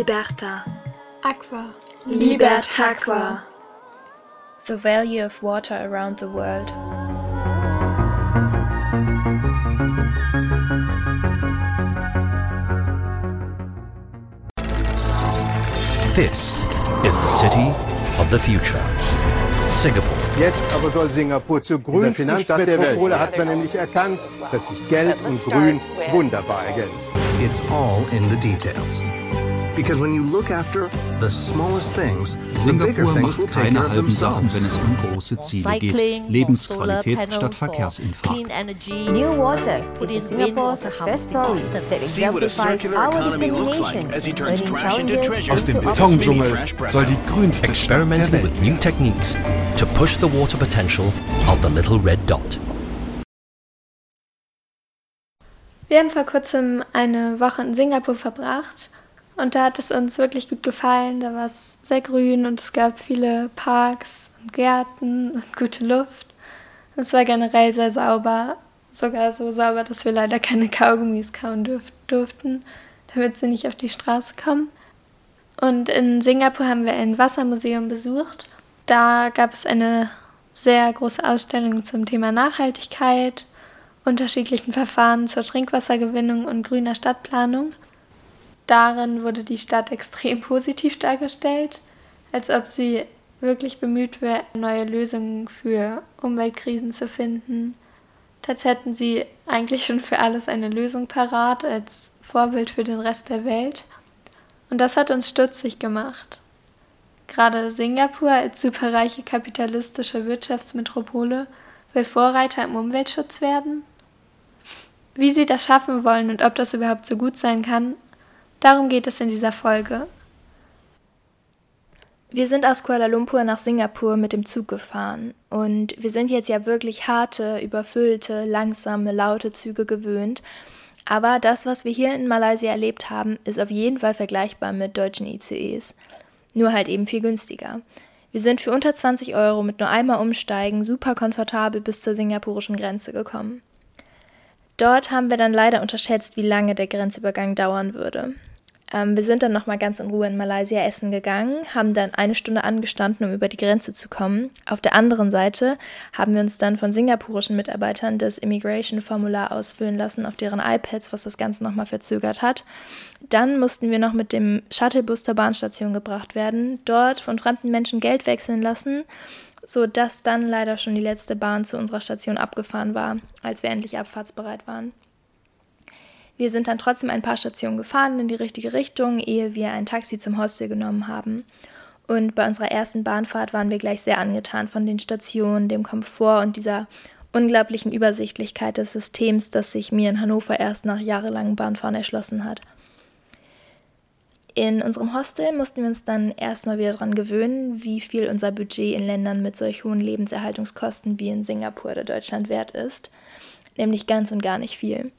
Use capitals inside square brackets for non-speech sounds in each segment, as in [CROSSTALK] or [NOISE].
Liberta. Aqua. Libertaqua. The value of water around the world. This is the city of the future. Singapore. Jetzt aber soll Singapur zur grünsten Stadt der Welt. hat man nämlich erkannt, dass sich Gelb und Grün wunderbar ergänzen. It's all in the details. Because when you look after the smallest things, Singapur macht keine halben Sachen, wenn es um große Ziele geht. Lebensqualität statt Verkehrsinfarkt. New Water is a Singapore success story that exemplifies our determination in turning challenges Aus dem Betondschungel soll die grünste Experimenting with new techniques to push the water potential of the little red dot. Wir haben vor kurzem eine Woche in Singapur verbracht und da hat es uns wirklich gut gefallen. Da war es sehr grün und es gab viele Parks und Gärten und gute Luft. Es war generell sehr sauber, sogar so sauber, dass wir leider keine Kaugummis kauen durf durften, damit sie nicht auf die Straße kommen. Und in Singapur haben wir ein Wassermuseum besucht. Da gab es eine sehr große Ausstellung zum Thema Nachhaltigkeit, unterschiedlichen Verfahren zur Trinkwassergewinnung und grüner Stadtplanung. Darin wurde die Stadt extrem [LAUGHS] positiv dargestellt, als ob sie wirklich bemüht wäre, neue Lösungen für Umweltkrisen zu finden. Als hätten sie eigentlich schon für alles eine Lösung parat als Vorbild für den Rest der Welt. Und das hat uns stutzig gemacht. Gerade Singapur als superreiche kapitalistische Wirtschaftsmetropole will Vorreiter im Umweltschutz werden? Wie sie das schaffen wollen und ob das überhaupt so gut sein kann, Darum geht es in dieser Folge. Wir sind aus Kuala Lumpur nach Singapur mit dem Zug gefahren und wir sind jetzt ja wirklich harte, überfüllte, langsame, laute Züge gewöhnt. Aber das, was wir hier in Malaysia erlebt haben, ist auf jeden Fall vergleichbar mit deutschen ICEs. Nur halt eben viel günstiger. Wir sind für unter 20 Euro mit nur einmal umsteigen super komfortabel bis zur singapurischen Grenze gekommen. Dort haben wir dann leider unterschätzt, wie lange der Grenzübergang dauern würde. Ähm, wir sind dann nochmal ganz in Ruhe in Malaysia essen gegangen, haben dann eine Stunde angestanden, um über die Grenze zu kommen. Auf der anderen Seite haben wir uns dann von singapurischen Mitarbeitern das Immigration-Formular ausfüllen lassen auf deren iPads, was das Ganze nochmal verzögert hat. Dann mussten wir noch mit dem Shuttlebus zur Bahnstation gebracht werden, dort von fremden Menschen Geld wechseln lassen, sodass dann leider schon die letzte Bahn zu unserer Station abgefahren war, als wir endlich abfahrtsbereit waren. Wir sind dann trotzdem ein paar Stationen gefahren in die richtige Richtung, ehe wir ein Taxi zum Hostel genommen haben. Und bei unserer ersten Bahnfahrt waren wir gleich sehr angetan von den Stationen, dem Komfort und dieser unglaublichen Übersichtlichkeit des Systems, das sich mir in Hannover erst nach jahrelangem Bahnfahren erschlossen hat. In unserem Hostel mussten wir uns dann erstmal wieder daran gewöhnen, wie viel unser Budget in Ländern mit solch hohen Lebenserhaltungskosten wie in Singapur oder Deutschland wert ist. Nämlich ganz und gar nicht viel.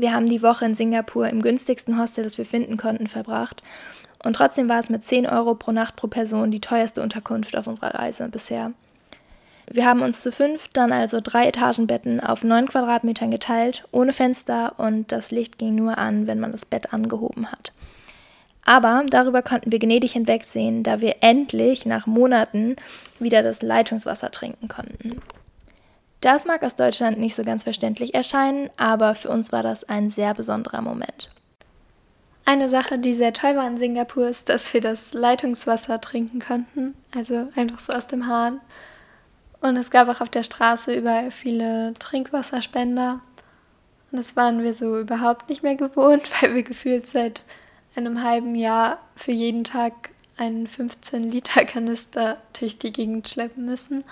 Wir haben die Woche in Singapur im günstigsten Hostel, das wir finden konnten, verbracht. Und trotzdem war es mit 10 Euro pro Nacht pro Person die teuerste Unterkunft auf unserer Reise bisher. Wir haben uns zu fünf dann also drei Etagenbetten auf neun Quadratmetern geteilt, ohne Fenster und das Licht ging nur an, wenn man das Bett angehoben hat. Aber darüber konnten wir gnädig hinwegsehen, da wir endlich nach Monaten wieder das Leitungswasser trinken konnten. Das mag aus Deutschland nicht so ganz verständlich erscheinen, aber für uns war das ein sehr besonderer Moment. Eine Sache, die sehr toll war in Singapur, ist, dass wir das Leitungswasser trinken konnten, also einfach so aus dem Hahn. Und es gab auch auf der Straße überall viele Trinkwasserspender. Und das waren wir so überhaupt nicht mehr gewohnt, [LAUGHS] weil wir gefühlt seit einem halben Jahr für jeden Tag einen 15-Liter-Kanister durch die Gegend schleppen müssen.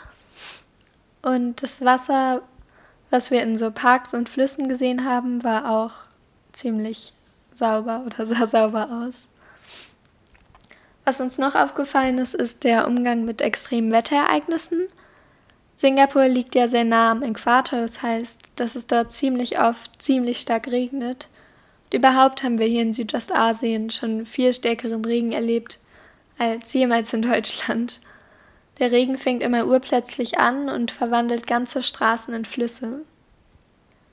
Und das Wasser, was wir in so Parks und Flüssen gesehen haben, war auch ziemlich sauber oder [LAUGHS] sah sauber aus. Was uns noch aufgefallen ist, ist der Umgang mit extremen Wetterereignissen. Singapur liegt ja sehr nah am Äquator, das heißt, dass es dort ziemlich oft ziemlich stark regnet. Und überhaupt haben wir hier in Südostasien schon viel stärkeren Regen erlebt als jemals in Deutschland. Der Regen fängt immer urplötzlich an und verwandelt ganze Straßen in Flüsse.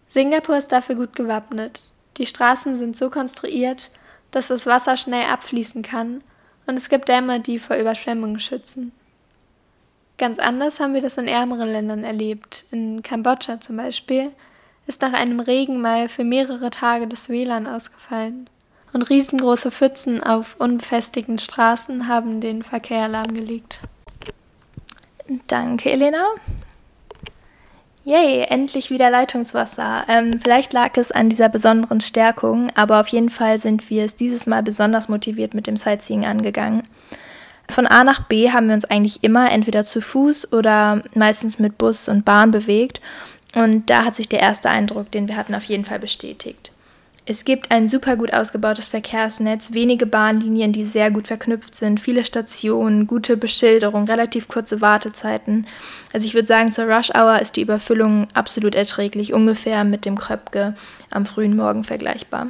Singapur ist dafür gut gewappnet. Die Straßen sind so konstruiert, dass das Wasser schnell abfließen kann und es gibt Dämme, die vor Überschwemmungen schützen. Ganz anders haben wir das in ärmeren Ländern erlebt. In Kambodscha zum Beispiel ist nach einem Regen mal für mehrere Tage das WLAN ausgefallen. Und riesengroße Pfützen auf unbefestigten Straßen haben den Verkehr lahmgelegt. Danke, Elena. Yay, endlich wieder Leitungswasser. Ähm, vielleicht lag es an dieser besonderen Stärkung, aber auf jeden Fall sind wir es dieses Mal besonders motiviert mit dem Sightseeing angegangen. Von A nach B haben wir uns eigentlich immer entweder zu Fuß oder meistens mit Bus und Bahn bewegt. Und da hat sich der erste Eindruck, den wir hatten, auf jeden Fall bestätigt. Es gibt ein super gut ausgebautes Verkehrsnetz, wenige Bahnlinien, die sehr gut verknüpft sind, viele Stationen, gute Beschilderung, relativ kurze Wartezeiten. Also ich würde sagen, zur Rush Hour ist die Überfüllung absolut erträglich, ungefähr mit dem Kröpke am frühen Morgen vergleichbar.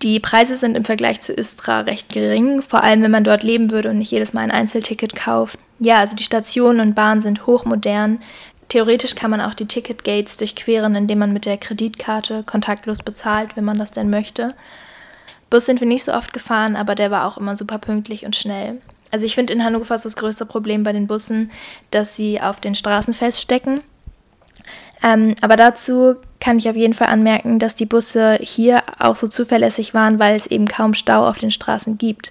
Die Preise sind im Vergleich zu Östra recht gering, vor allem wenn man dort leben würde und nicht jedes Mal ein Einzelticket kauft. Ja, also die Stationen und Bahnen sind hochmodern. Theoretisch kann man auch die Ticketgates durchqueren, indem man mit der Kreditkarte kontaktlos bezahlt, wenn man das denn möchte. Bus sind wir nicht so oft gefahren, aber der war auch immer super pünktlich und schnell. Also ich finde in Hannover ist das größte Problem bei den Bussen, dass sie auf den Straßen feststecken. Ähm, aber dazu kann ich auf jeden Fall anmerken, dass die Busse hier auch so zuverlässig waren, weil es eben kaum Stau auf den Straßen gibt.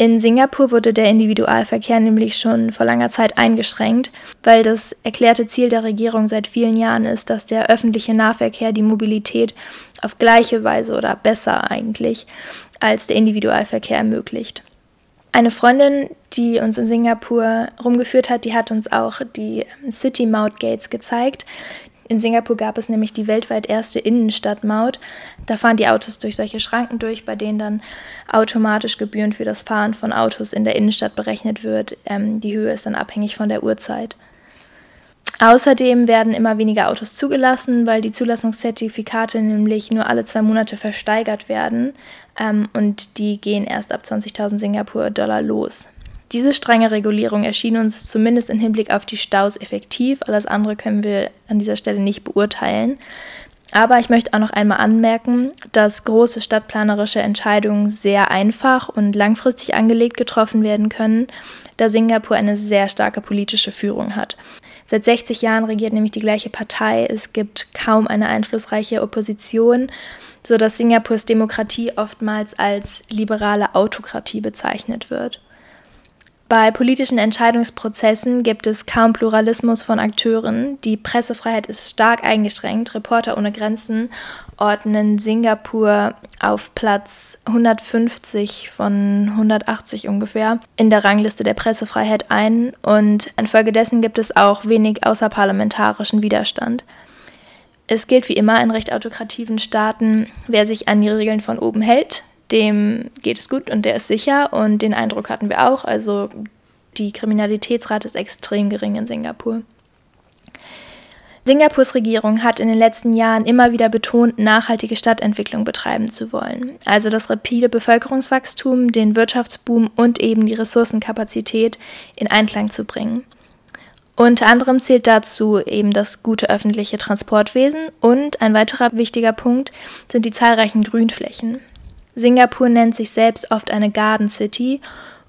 In Singapur wurde der Individualverkehr nämlich schon vor langer Zeit eingeschränkt, weil das erklärte Ziel der Regierung seit vielen Jahren ist, dass der öffentliche Nahverkehr die Mobilität auf gleiche Weise oder besser eigentlich als der Individualverkehr ermöglicht. Eine Freundin, die uns in Singapur rumgeführt hat, die hat uns auch die City Maut Gates gezeigt. In Singapur gab es nämlich die weltweit erste Innenstadtmaut. Da fahren die Autos durch solche Schranken durch, bei denen dann automatisch Gebühren für das Fahren von Autos in der Innenstadt berechnet wird. Ähm, die Höhe ist dann abhängig von der Uhrzeit. Außerdem werden immer weniger Autos zugelassen, weil die Zulassungszertifikate nämlich nur alle zwei Monate versteigert werden ähm, und die gehen erst ab 20.000 Singapur-Dollar los. Diese strenge Regulierung erschien uns zumindest im Hinblick auf die Staus effektiv. Alles andere können wir an dieser Stelle nicht beurteilen. Aber ich möchte auch noch einmal anmerken, dass große stadtplanerische Entscheidungen sehr einfach und langfristig angelegt getroffen werden können, da Singapur eine sehr starke politische Führung hat. Seit 60 Jahren regiert nämlich die gleiche Partei, es gibt kaum eine einflussreiche Opposition, sodass Singapurs Demokratie oftmals als liberale Autokratie bezeichnet wird. Bei politischen Entscheidungsprozessen gibt es kaum Pluralismus von Akteuren. Die Pressefreiheit ist stark eingeschränkt. Reporter ohne Grenzen ordnen Singapur auf Platz 150 von 180 ungefähr in der Rangliste der Pressefreiheit ein und infolgedessen gibt es auch wenig außerparlamentarischen Widerstand. Es gilt wie immer in recht autokrativen Staaten, wer sich an die Regeln von oben hält, dem geht es gut und der ist sicher und den Eindruck hatten wir auch. Also die Kriminalitätsrate ist extrem gering in Singapur. Singapurs Regierung hat in den letzten Jahren immer wieder betont, nachhaltige Stadtentwicklung betreiben zu wollen. Also das rapide Bevölkerungswachstum, den Wirtschaftsboom und eben die Ressourcenkapazität in Einklang zu bringen. Unter anderem zählt dazu eben das gute öffentliche Transportwesen und ein weiterer wichtiger Punkt sind die zahlreichen Grünflächen. Singapur nennt sich selbst oft eine Garden City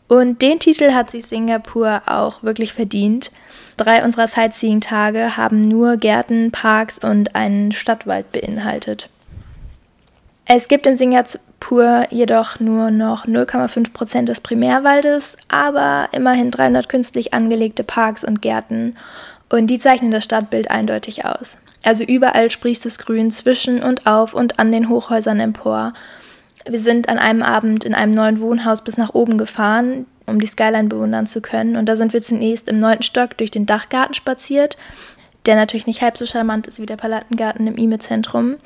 und den Titel hat sich Singapur auch wirklich verdient. Drei unserer Sightseeing-Tage haben nur Gärten, Parks und einen Stadtwald beinhaltet. Es gibt in Singapur jedoch nur noch 0,5 Prozent des Primärwaldes, aber immerhin 300 künstlich angelegte Parks und Gärten und die zeichnen das Stadtbild eindeutig aus. Also überall sprießt es Grün zwischen und auf und an den Hochhäusern empor wir sind an einem Abend in einem neuen Wohnhaus bis nach oben gefahren, um die Skyline bewundern zu können. Und da sind wir zunächst im neunten Stock durch den Dachgarten spaziert, der natürlich nicht halb so charmant ist wie der Palattengarten im IME-Zentrum,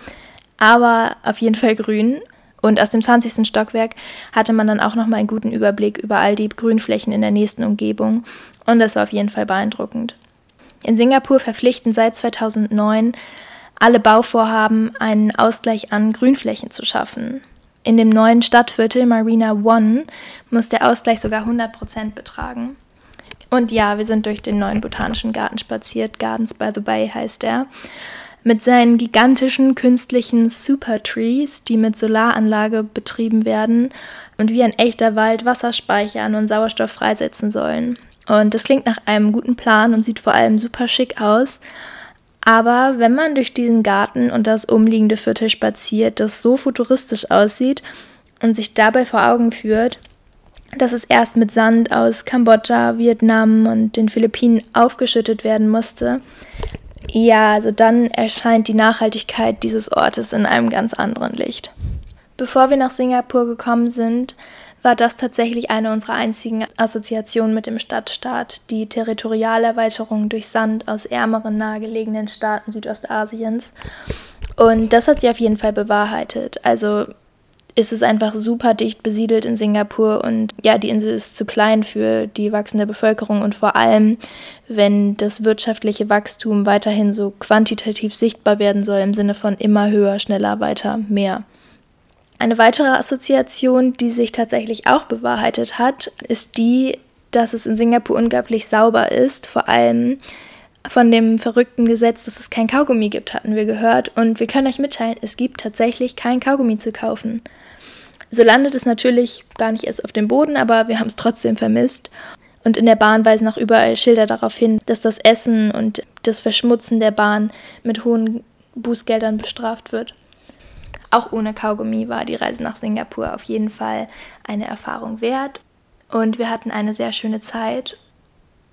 aber auf jeden Fall grün. Und aus dem 20. Stockwerk hatte man dann auch nochmal einen guten Überblick über all die Grünflächen in der nächsten Umgebung. Und das war auf jeden Fall beeindruckend. In Singapur verpflichten seit 2009 alle Bauvorhaben, einen Ausgleich an Grünflächen zu schaffen. In dem neuen Stadtviertel Marina One muss der Ausgleich sogar 100 Prozent betragen. Und ja, wir sind durch den neuen botanischen Garten spaziert. Gardens by the Bay heißt er. Mit seinen gigantischen künstlichen Supertrees, die mit Solaranlage betrieben werden und wie ein echter Wald Wasser speichern und Sauerstoff freisetzen sollen. Und das klingt nach einem guten Plan und sieht vor allem super schick aus. Aber wenn man durch diesen Garten und das umliegende Viertel spaziert, das so futuristisch aussieht und sich dabei vor Augen führt, dass es erst mit Sand aus Kambodscha, Vietnam und den Philippinen aufgeschüttet werden musste, ja, also dann erscheint die Nachhaltigkeit dieses Ortes in einem ganz anderen Licht. Bevor wir nach Singapur gekommen sind, war das tatsächlich eine unserer einzigen Assoziationen mit dem Stadtstaat, die Territorialerweiterung durch Sand aus ärmeren nahegelegenen Staaten Südostasiens. Und das hat sich auf jeden Fall bewahrheitet. Also ist es einfach super dicht besiedelt in Singapur und ja, die Insel ist zu klein für die wachsende Bevölkerung und vor allem, wenn das wirtschaftliche Wachstum weiterhin so quantitativ sichtbar werden soll im Sinne von immer höher, schneller, weiter, mehr. Eine weitere Assoziation, die sich tatsächlich auch bewahrheitet hat, ist die, dass es in Singapur unglaublich sauber ist, vor allem von dem verrückten Gesetz, dass es kein Kaugummi gibt, hatten wir gehört. Und wir können euch mitteilen, es gibt tatsächlich kein Kaugummi zu kaufen. So landet es natürlich gar nicht erst auf dem Boden, aber wir haben es trotzdem vermisst. Und in der Bahn weisen auch überall Schilder darauf hin, dass das Essen und das Verschmutzen der Bahn mit hohen Bußgeldern bestraft wird. Auch ohne Kaugummi war die Reise nach Singapur auf jeden Fall eine Erfahrung wert. Und wir hatten eine sehr schöne Zeit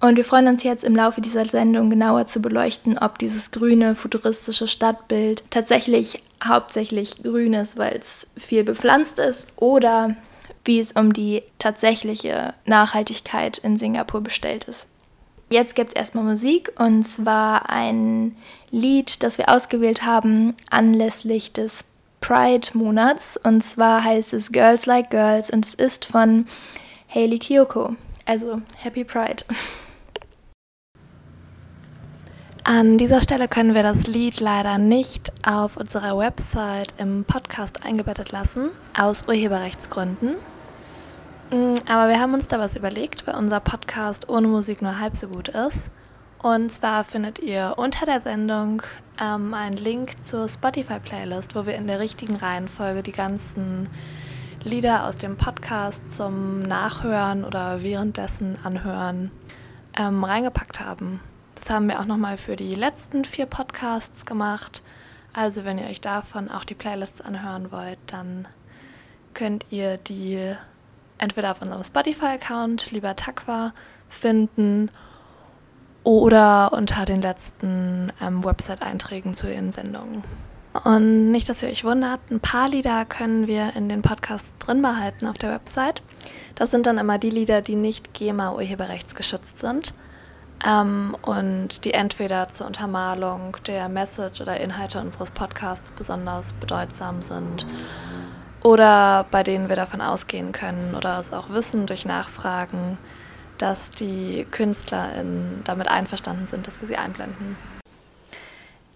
und wir freuen uns jetzt im Laufe dieser Sendung genauer zu beleuchten, ob dieses grüne, futuristische Stadtbild tatsächlich hauptsächlich grün ist, weil es viel bepflanzt ist, oder wie es um die tatsächliche Nachhaltigkeit in Singapur bestellt ist. Jetzt gibt es erstmal Musik und zwar ein Lied, das wir ausgewählt haben anlässlich des Pride-Monats. Und zwar heißt es Girls Like Girls und es ist von Hayley Kiyoko. Also Happy Pride. An dieser Stelle können wir das Lied leider nicht auf unserer Website im Podcast eingebettet lassen, aus Urheberrechtsgründen. Mm, aber wir haben uns da was überlegt, weil unser Podcast ohne Musik nur halb so gut ist. Und zwar findet ihr unter der Sendung ähm, einen Link zur Spotify-Playlist, wo wir in der richtigen Reihenfolge die ganzen Lieder aus dem Podcast zum Nachhören oder währenddessen anhören ähm, reingepackt haben. Das haben wir auch nochmal für die letzten vier Podcasts gemacht. Also wenn ihr euch davon auch die Playlists anhören wollt, dann könnt ihr die entweder auf unserem Spotify-Account, lieber Takwa, finden oder unter den letzten ähm, Website-Einträgen zu den Sendungen. Und nicht, dass ihr euch wundert, ein paar Lieder können wir in den Podcasts drin behalten auf der Website. Das sind dann immer die Lieder, die nicht GEMA-urheberrechtsgeschützt sind ähm, und die entweder zur Untermalung der Message oder Inhalte unseres Podcasts besonders bedeutsam sind oder bei denen wir davon ausgehen können oder es auch wissen durch Nachfragen, dass die KünstlerInnen damit einverstanden sind, dass wir sie einblenden.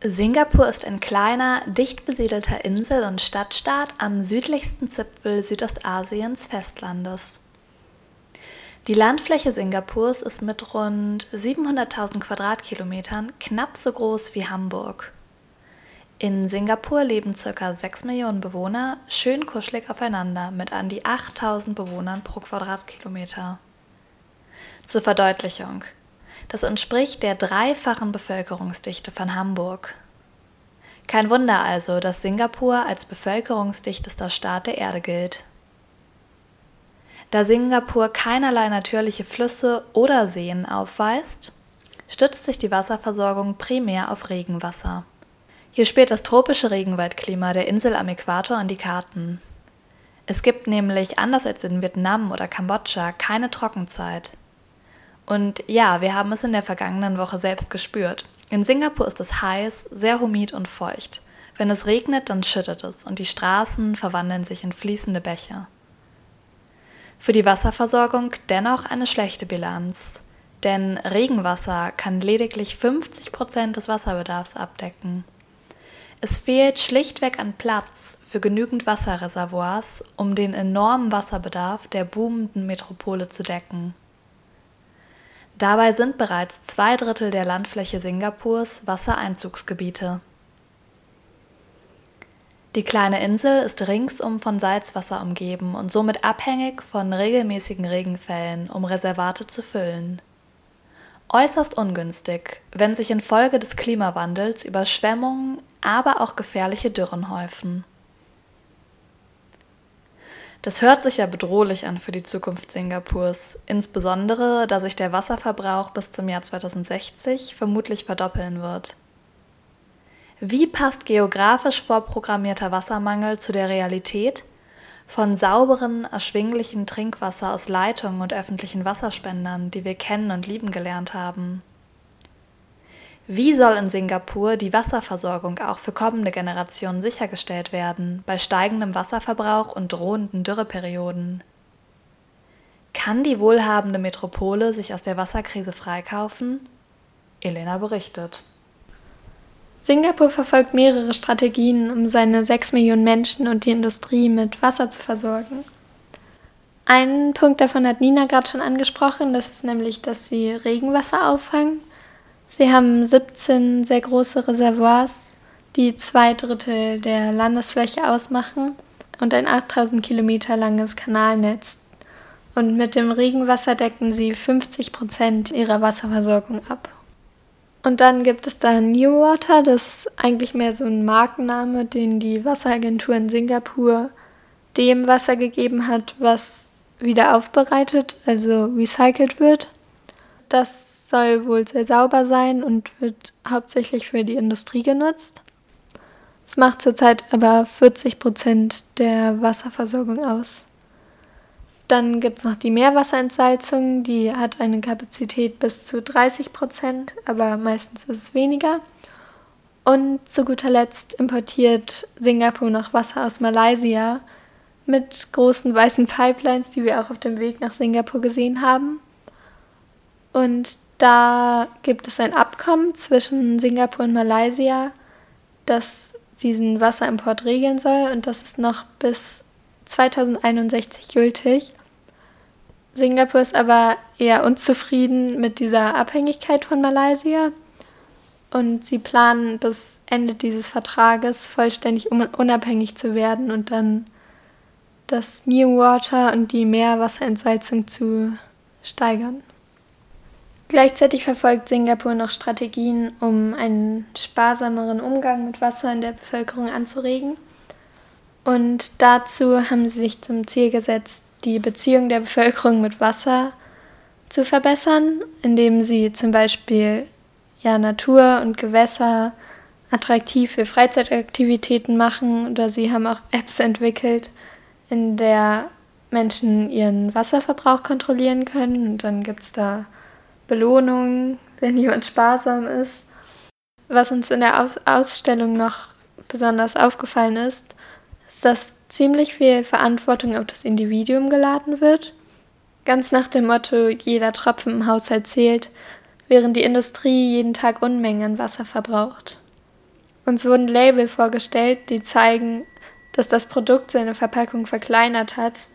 Singapur ist ein kleiner, dicht besiedelter Insel- und Stadtstaat am südlichsten Zipfel Südostasiens Festlandes. Die Landfläche Singapurs ist mit rund 700.000 Quadratkilometern knapp so groß wie Hamburg. In Singapur leben ca. 6 Millionen Bewohner schön kuschelig aufeinander mit an die 8000 Bewohnern pro Quadratkilometer. Zur Verdeutlichung. Das entspricht der dreifachen Bevölkerungsdichte von Hamburg. Kein Wunder also, dass Singapur als bevölkerungsdichtester Staat der Erde gilt. Da Singapur keinerlei natürliche Flüsse oder Seen aufweist, stützt sich die Wasserversorgung primär auf Regenwasser. Hier spielt das tropische Regenwaldklima der Insel am Äquator an die Karten. Es gibt nämlich, anders als in Vietnam oder Kambodscha, keine Trockenzeit. Und ja, wir haben es in der vergangenen Woche selbst gespürt. In Singapur ist es heiß, sehr humid und feucht. Wenn es regnet, dann schüttet es und die Straßen verwandeln sich in fließende Bäche. Für die Wasserversorgung dennoch eine schlechte Bilanz, denn Regenwasser kann lediglich 50 Prozent des Wasserbedarfs abdecken. Es fehlt schlichtweg an Platz für genügend Wasserreservoirs, um den enormen Wasserbedarf der boomenden Metropole zu decken. Dabei sind bereits zwei Drittel der Landfläche Singapurs Wassereinzugsgebiete. Die kleine Insel ist ringsum von Salzwasser umgeben und somit abhängig von regelmäßigen Regenfällen, um Reservate zu füllen. Äußerst ungünstig, wenn sich infolge des Klimawandels Überschwemmungen, aber auch gefährliche Dürren häufen. Das hört sich ja bedrohlich an für die Zukunft Singapurs, insbesondere da sich der Wasserverbrauch bis zum Jahr 2060 vermutlich verdoppeln wird. Wie passt geografisch vorprogrammierter Wassermangel zu der Realität? Von sauberen, erschwinglichen Trinkwasser aus Leitungen und öffentlichen Wasserspendern, die wir kennen und lieben gelernt haben. Wie soll in Singapur die Wasserversorgung auch für kommende Generationen sichergestellt werden, bei steigendem Wasserverbrauch und drohenden Dürreperioden? Kann die wohlhabende Metropole sich aus der Wasserkrise freikaufen? Elena berichtet. Singapur verfolgt mehrere Strategien, um seine 6 Millionen Menschen und die Industrie mit Wasser zu versorgen. Einen Punkt davon hat Nina gerade schon angesprochen, das ist nämlich, dass sie Regenwasser auffangen. Sie haben 17 sehr große Reservoirs, die zwei Drittel der Landesfläche ausmachen und ein 8000 Kilometer langes Kanalnetz. Und mit dem Regenwasser decken sie 50 Prozent ihrer Wasserversorgung ab. Und dann gibt es da Newater, das ist eigentlich mehr so ein Markenname, den die Wasseragentur in Singapur dem Wasser gegeben hat, was wieder aufbereitet, also recycelt wird. Das soll wohl sehr sauber sein und wird hauptsächlich für die Industrie genutzt. Es macht zurzeit aber 40 Prozent der Wasserversorgung aus. Dann gibt es noch die Meerwasserentsalzung, die hat eine Kapazität bis zu 30 Prozent, aber meistens ist es weniger. Und zu guter Letzt importiert Singapur noch Wasser aus Malaysia mit großen weißen Pipelines, die wir auch auf dem Weg nach Singapur gesehen haben. Und da gibt es ein Abkommen zwischen Singapur und Malaysia, das diesen Wasserimport regeln soll und das ist noch bis 2061 gültig. Singapur ist aber eher unzufrieden mit dieser Abhängigkeit von Malaysia und sie planen bis Ende dieses Vertrages vollständig unabhängig zu werden und dann das Newater und die Meerwasserentsalzung zu steigern. Gleichzeitig verfolgt Singapur noch Strategien, um einen sparsameren Umgang mit Wasser in der Bevölkerung anzuregen. Und dazu haben sie sich zum Ziel gesetzt, die Beziehung der Bevölkerung mit Wasser zu verbessern, indem sie zum Beispiel ja, Natur und Gewässer attraktiv für Freizeitaktivitäten machen oder sie haben auch Apps entwickelt, in der Menschen ihren Wasserverbrauch kontrollieren können und dann gibt es da Belohnungen, wenn jemand sparsam ist. Was uns in der Ausstellung noch besonders aufgefallen ist, ist, dass ziemlich viel Verantwortung auf das Individuum geladen wird. Ganz nach dem Motto, jeder Tropfen im Haushalt zählt, während die Industrie jeden Tag Unmengen an Wasser verbraucht. Uns wurden Label vorgestellt, die zeigen, dass das Produkt seine Verpackung verkleinert hat,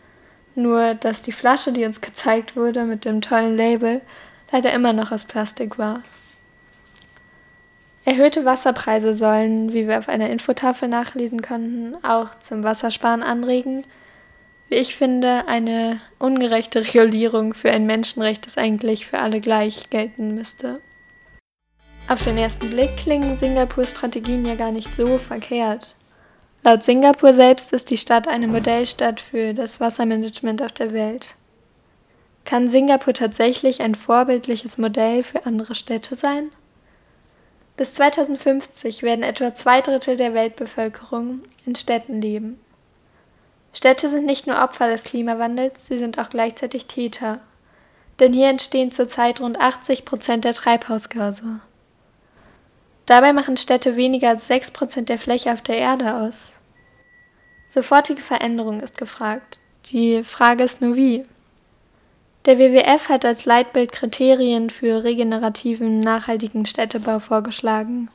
nur dass die Flasche, die uns gezeigt wurde mit dem tollen Label, leider immer noch aus Plastik war. Erhöhte Wasserpreise sollen, wie wir auf einer Infotafel nachlesen konnten, auch zum Wassersparen anregen. Wie ich finde, eine ungerechte Regulierung für ein Menschenrecht, das eigentlich für alle gleich gelten müsste. Auf den ersten Blick klingen Singapurs Strategien ja gar nicht so verkehrt. Laut Singapur selbst ist die Stadt eine Modellstadt für das Wassermanagement auf der Welt. Kann Singapur tatsächlich ein vorbildliches Modell für andere Städte sein? Bis 2050 werden etwa zwei Drittel der Weltbevölkerung in Städten leben. Städte sind nicht nur Opfer des Klimawandels, sie sind auch gleichzeitig Täter. Denn hier entstehen zurzeit rund 80 Prozent der Treibhausgase. Dabei machen Städte weniger als 6 Prozent der Fläche auf der Erde aus. Sofortige Veränderung ist gefragt. Die Frage ist nur wie. Der WWF hat als Leitbild Kriterien für regenerativen, nachhaltigen Städtebau vorgeschlagen.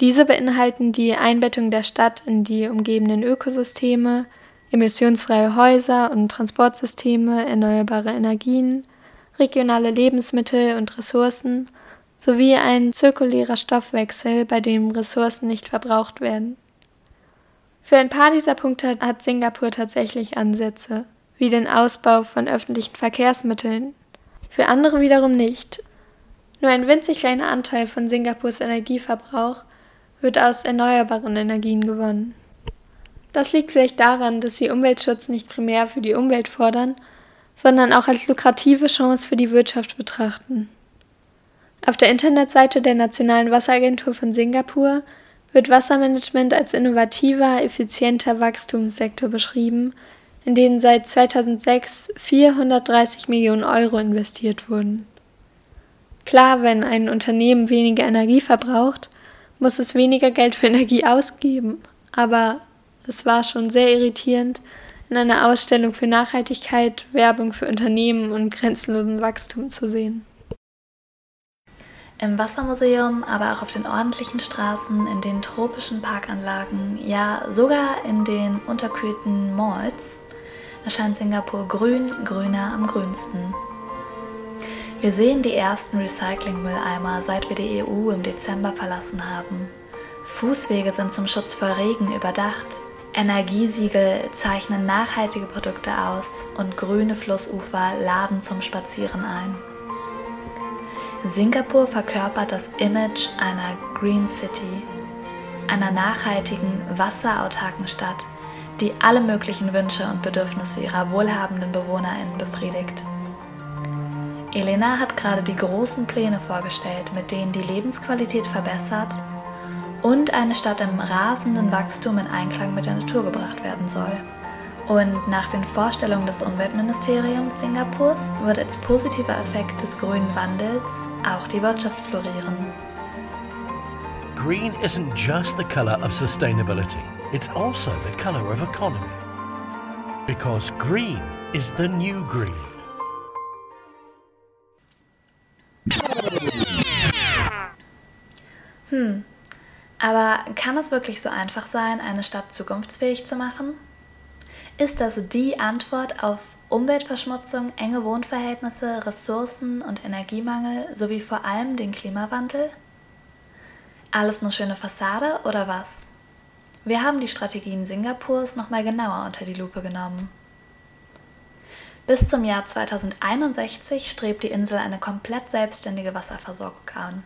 Diese beinhalten die Einbettung der Stadt in die umgebenden Ökosysteme, emissionsfreie Häuser und Transportsysteme, erneuerbare Energien, regionale Lebensmittel und Ressourcen sowie ein zirkulärer Stoffwechsel, bei dem Ressourcen nicht verbraucht werden. Für ein paar dieser Punkte hat Singapur tatsächlich Ansätze, wie den Ausbau von öffentlichen Verkehrsmitteln. Für andere wiederum nicht. Nur ein winzig kleiner Anteil von Singapurs Energieverbrauch wird aus erneuerbaren Energien gewonnen. Das liegt vielleicht daran, dass sie Umweltschutz nicht primär für die Umwelt fordern, sondern auch als lukrative Chance für die Wirtschaft betrachten. Auf der Internetseite der Nationalen Wasseragentur von Singapur wird Wassermanagement als innovativer, effizienter Wachstumssektor beschrieben, in den seit 2006 430 Millionen Euro investiert wurden. Klar, wenn ein Unternehmen weniger Energie verbraucht, muss es weniger Geld für Energie ausgeben, aber es war schon sehr irritierend, in einer Ausstellung für Nachhaltigkeit Werbung für Unternehmen und grenzenlosen Wachstum zu sehen. Im Wassermuseum, aber auch auf den ordentlichen Straßen, in den tropischen Parkanlagen, ja sogar in den unterkühlten Malls erscheint Singapur grün, grüner am grünsten. Wir sehen die ersten Recyclingmülleimer, seit wir die EU im Dezember verlassen haben. Fußwege sind zum Schutz vor Regen überdacht. Energiesiegel zeichnen nachhaltige Produkte aus und grüne Flussufer laden zum Spazieren ein. Singapur verkörpert das Image einer Green City, einer nachhaltigen, wasserautarken Stadt, die alle möglichen Wünsche und Bedürfnisse ihrer wohlhabenden BewohnerInnen befriedigt. Elena hat gerade die großen Pläne vorgestellt, mit denen die Lebensqualität verbessert und eine Stadt im rasenden Wachstum in Einklang mit der Natur gebracht werden soll. Und nach den Vorstellungen des Umweltministeriums Singapurs wird als positiver Effekt des grünen Wandels auch die Wirtschaft florieren. Green isn't just the color of sustainability, it's also the color of economy. Because green is the new green. Hm, aber kann es wirklich so einfach sein, eine Stadt zukunftsfähig zu machen? Ist das die Antwort auf Umweltverschmutzung, enge Wohnverhältnisse, Ressourcen und Energiemangel sowie vor allem den Klimawandel? Alles nur schöne Fassade oder was? Wir haben die Strategien Singapurs nochmal genauer unter die Lupe genommen. Bis zum Jahr 2061 strebt die Insel eine komplett selbstständige Wasserversorgung an.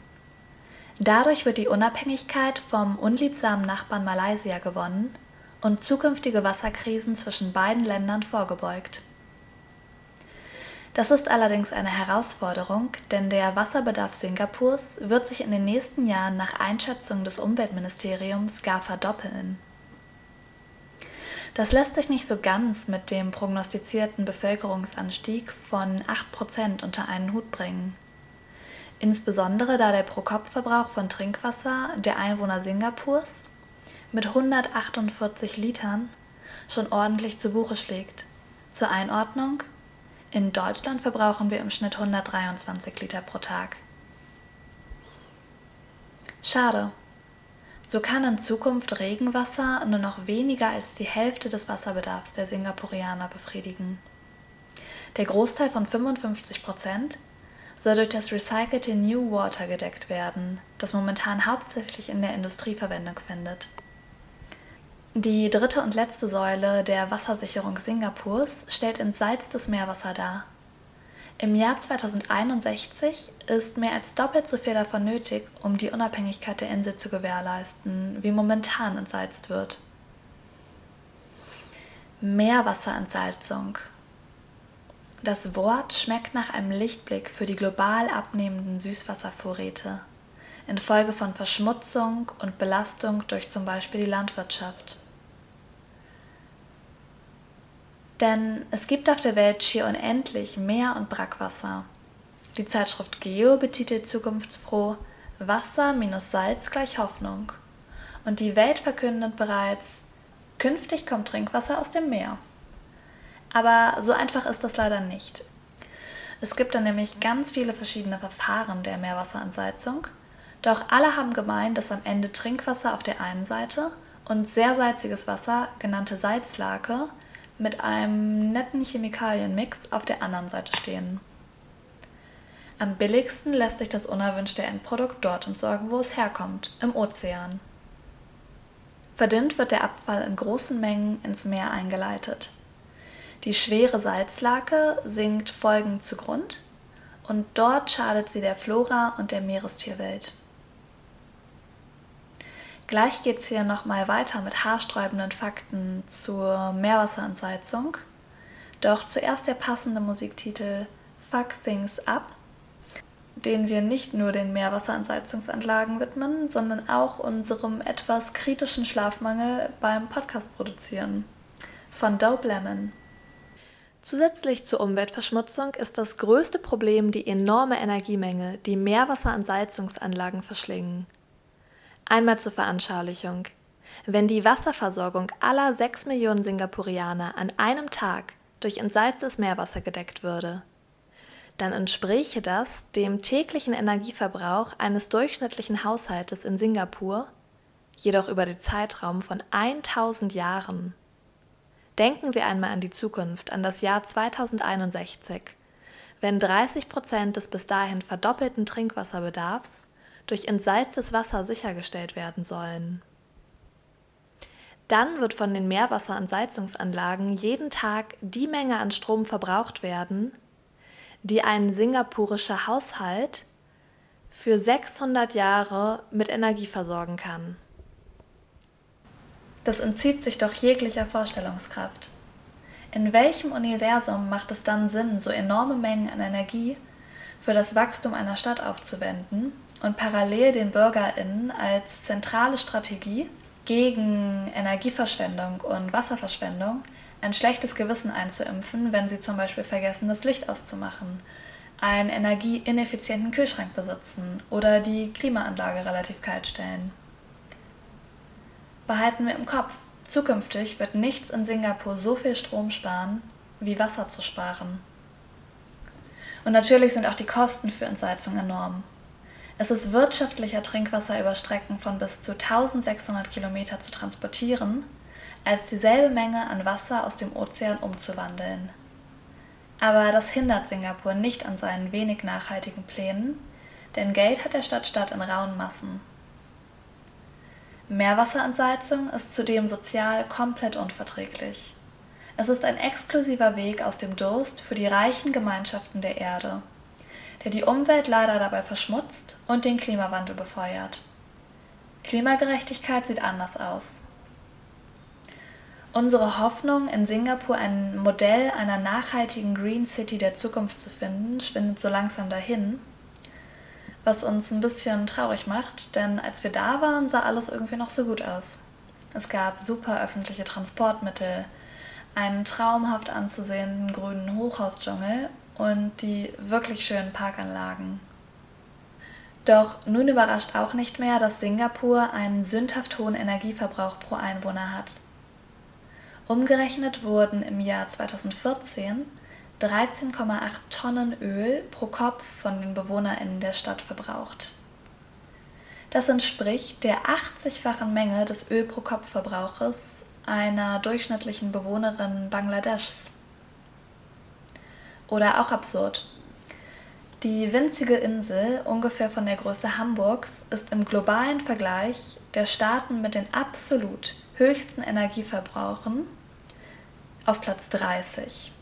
Dadurch wird die Unabhängigkeit vom unliebsamen Nachbarn Malaysia gewonnen und zukünftige Wasserkrisen zwischen beiden Ländern vorgebeugt. Das ist allerdings eine Herausforderung, denn der Wasserbedarf Singapurs wird sich in den nächsten Jahren nach Einschätzung des Umweltministeriums gar verdoppeln. Das lässt sich nicht so ganz mit dem prognostizierten Bevölkerungsanstieg von 8% unter einen Hut bringen. Insbesondere da der Pro-Kopf-Verbrauch von Trinkwasser der Einwohner Singapurs mit 148 Litern schon ordentlich zu Buche schlägt. Zur Einordnung, in Deutschland verbrauchen wir im Schnitt 123 Liter pro Tag. Schade. So kann in Zukunft Regenwasser nur noch weniger als die Hälfte des Wasserbedarfs der Singapurianer befriedigen. Der Großteil von 55 Prozent soll durch das recycelte New Water gedeckt werden, das momentan hauptsächlich in der Industrie Verwendung findet. Die dritte und letzte Säule der Wassersicherung Singapurs stellt entsalztes Meerwasser dar. Im Jahr 2061 ist mehr als doppelt so viel davon nötig, um die Unabhängigkeit der Insel zu gewährleisten, wie momentan entsalzt wird. Meerwasserentsalzung. Das Wort schmeckt nach einem Lichtblick für die global abnehmenden Süßwasservorräte infolge von Verschmutzung und Belastung durch zum Beispiel die Landwirtschaft. Denn es gibt auf der Welt schier unendlich Meer- und Brackwasser. Die Zeitschrift Geo betitelt zukunftsfroh Wasser minus Salz gleich Hoffnung. Und die Welt verkündet bereits, künftig kommt Trinkwasser aus dem Meer. Aber so einfach ist das leider nicht. Es gibt dann nämlich ganz viele verschiedene Verfahren der Meerwasserentsalzung, doch alle haben gemeint, dass am Ende Trinkwasser auf der einen Seite und sehr salziges Wasser, genannte Salzlake, mit einem netten Chemikalienmix auf der anderen Seite stehen. Am billigsten lässt sich das unerwünschte Endprodukt dort entsorgen, wo es herkommt, im Ozean. Verdünnt wird der Abfall in großen Mengen ins Meer eingeleitet. Die schwere Salzlake sinkt folgend zu Grund und dort schadet sie der Flora und der Meerestierwelt. Gleich geht es hier nochmal weiter mit haarsträubenden Fakten zur Meerwasserentsalzung. Doch zuerst der passende Musiktitel Fuck Things Up, den wir nicht nur den Meerwasserentsalzungsanlagen widmen, sondern auch unserem etwas kritischen Schlafmangel beim Podcast produzieren. Von Dope Lemon. Zusätzlich zur Umweltverschmutzung ist das größte Problem die enorme Energiemenge, die Meerwasserentsalzungsanlagen verschlingen. Einmal zur Veranschaulichung. Wenn die Wasserversorgung aller 6 Millionen Singapurianer an einem Tag durch entsalztes Meerwasser gedeckt würde, dann entspräche das dem täglichen Energieverbrauch eines durchschnittlichen Haushaltes in Singapur, jedoch über den Zeitraum von 1000 Jahren. Denken wir einmal an die Zukunft, an das Jahr 2061, wenn 30 Prozent des bis dahin verdoppelten Trinkwasserbedarfs durch entsalztes Wasser sichergestellt werden sollen. Dann wird von den Meerwasserentsalzungsanlagen jeden Tag die Menge an Strom verbraucht werden, die ein singapurischer Haushalt für 600 Jahre mit Energie versorgen kann. Das entzieht sich doch jeglicher Vorstellungskraft. In welchem Universum macht es dann Sinn, so enorme Mengen an Energie für das Wachstum einer Stadt aufzuwenden und parallel den BürgerInnen als zentrale Strategie gegen Energieverschwendung und Wasserverschwendung ein schlechtes Gewissen einzuimpfen, wenn sie zum Beispiel vergessen, das Licht auszumachen, einen energieineffizienten Kühlschrank besitzen oder die Klimaanlage relativ kalt stellen. Behalten wir im Kopf, zukünftig wird nichts in Singapur so viel Strom sparen, wie Wasser zu sparen. Und natürlich sind auch die Kosten für Entsalzung enorm. Es ist wirtschaftlicher, Trinkwasser über Strecken von bis zu 1600 Kilometer zu transportieren, als dieselbe Menge an Wasser aus dem Ozean umzuwandeln. Aber das hindert Singapur nicht an seinen wenig nachhaltigen Plänen, denn Geld hat der Stadtstaat in rauen Massen. Meerwasserentsalzung ist zudem sozial komplett unverträglich. Es ist ein exklusiver Weg aus dem Durst für die reichen Gemeinschaften der Erde, der die Umwelt leider dabei verschmutzt und den Klimawandel befeuert. Klimagerechtigkeit sieht anders aus. Unsere Hoffnung, in Singapur ein Modell einer nachhaltigen Green City der Zukunft zu finden, schwindet so langsam dahin was uns ein bisschen traurig macht, denn als wir da waren, sah alles irgendwie noch so gut aus. Es gab super öffentliche Transportmittel, einen traumhaft anzusehenden grünen Hochhausdschungel und die wirklich schönen Parkanlagen. Doch nun überrascht auch nicht mehr, dass Singapur einen sündhaft hohen Energieverbrauch pro Einwohner hat. Umgerechnet wurden im Jahr 2014 13,8 Tonnen Öl pro Kopf von den BewohnerInnen der Stadt verbraucht. Das entspricht der 80-fachen Menge des Öl pro Kopf Verbrauches einer durchschnittlichen Bewohnerin Bangladeschs. Oder auch absurd. Die winzige Insel, ungefähr von der Größe Hamburgs, ist im globalen Vergleich der Staaten mit den absolut höchsten Energieverbrauchen auf Platz 30.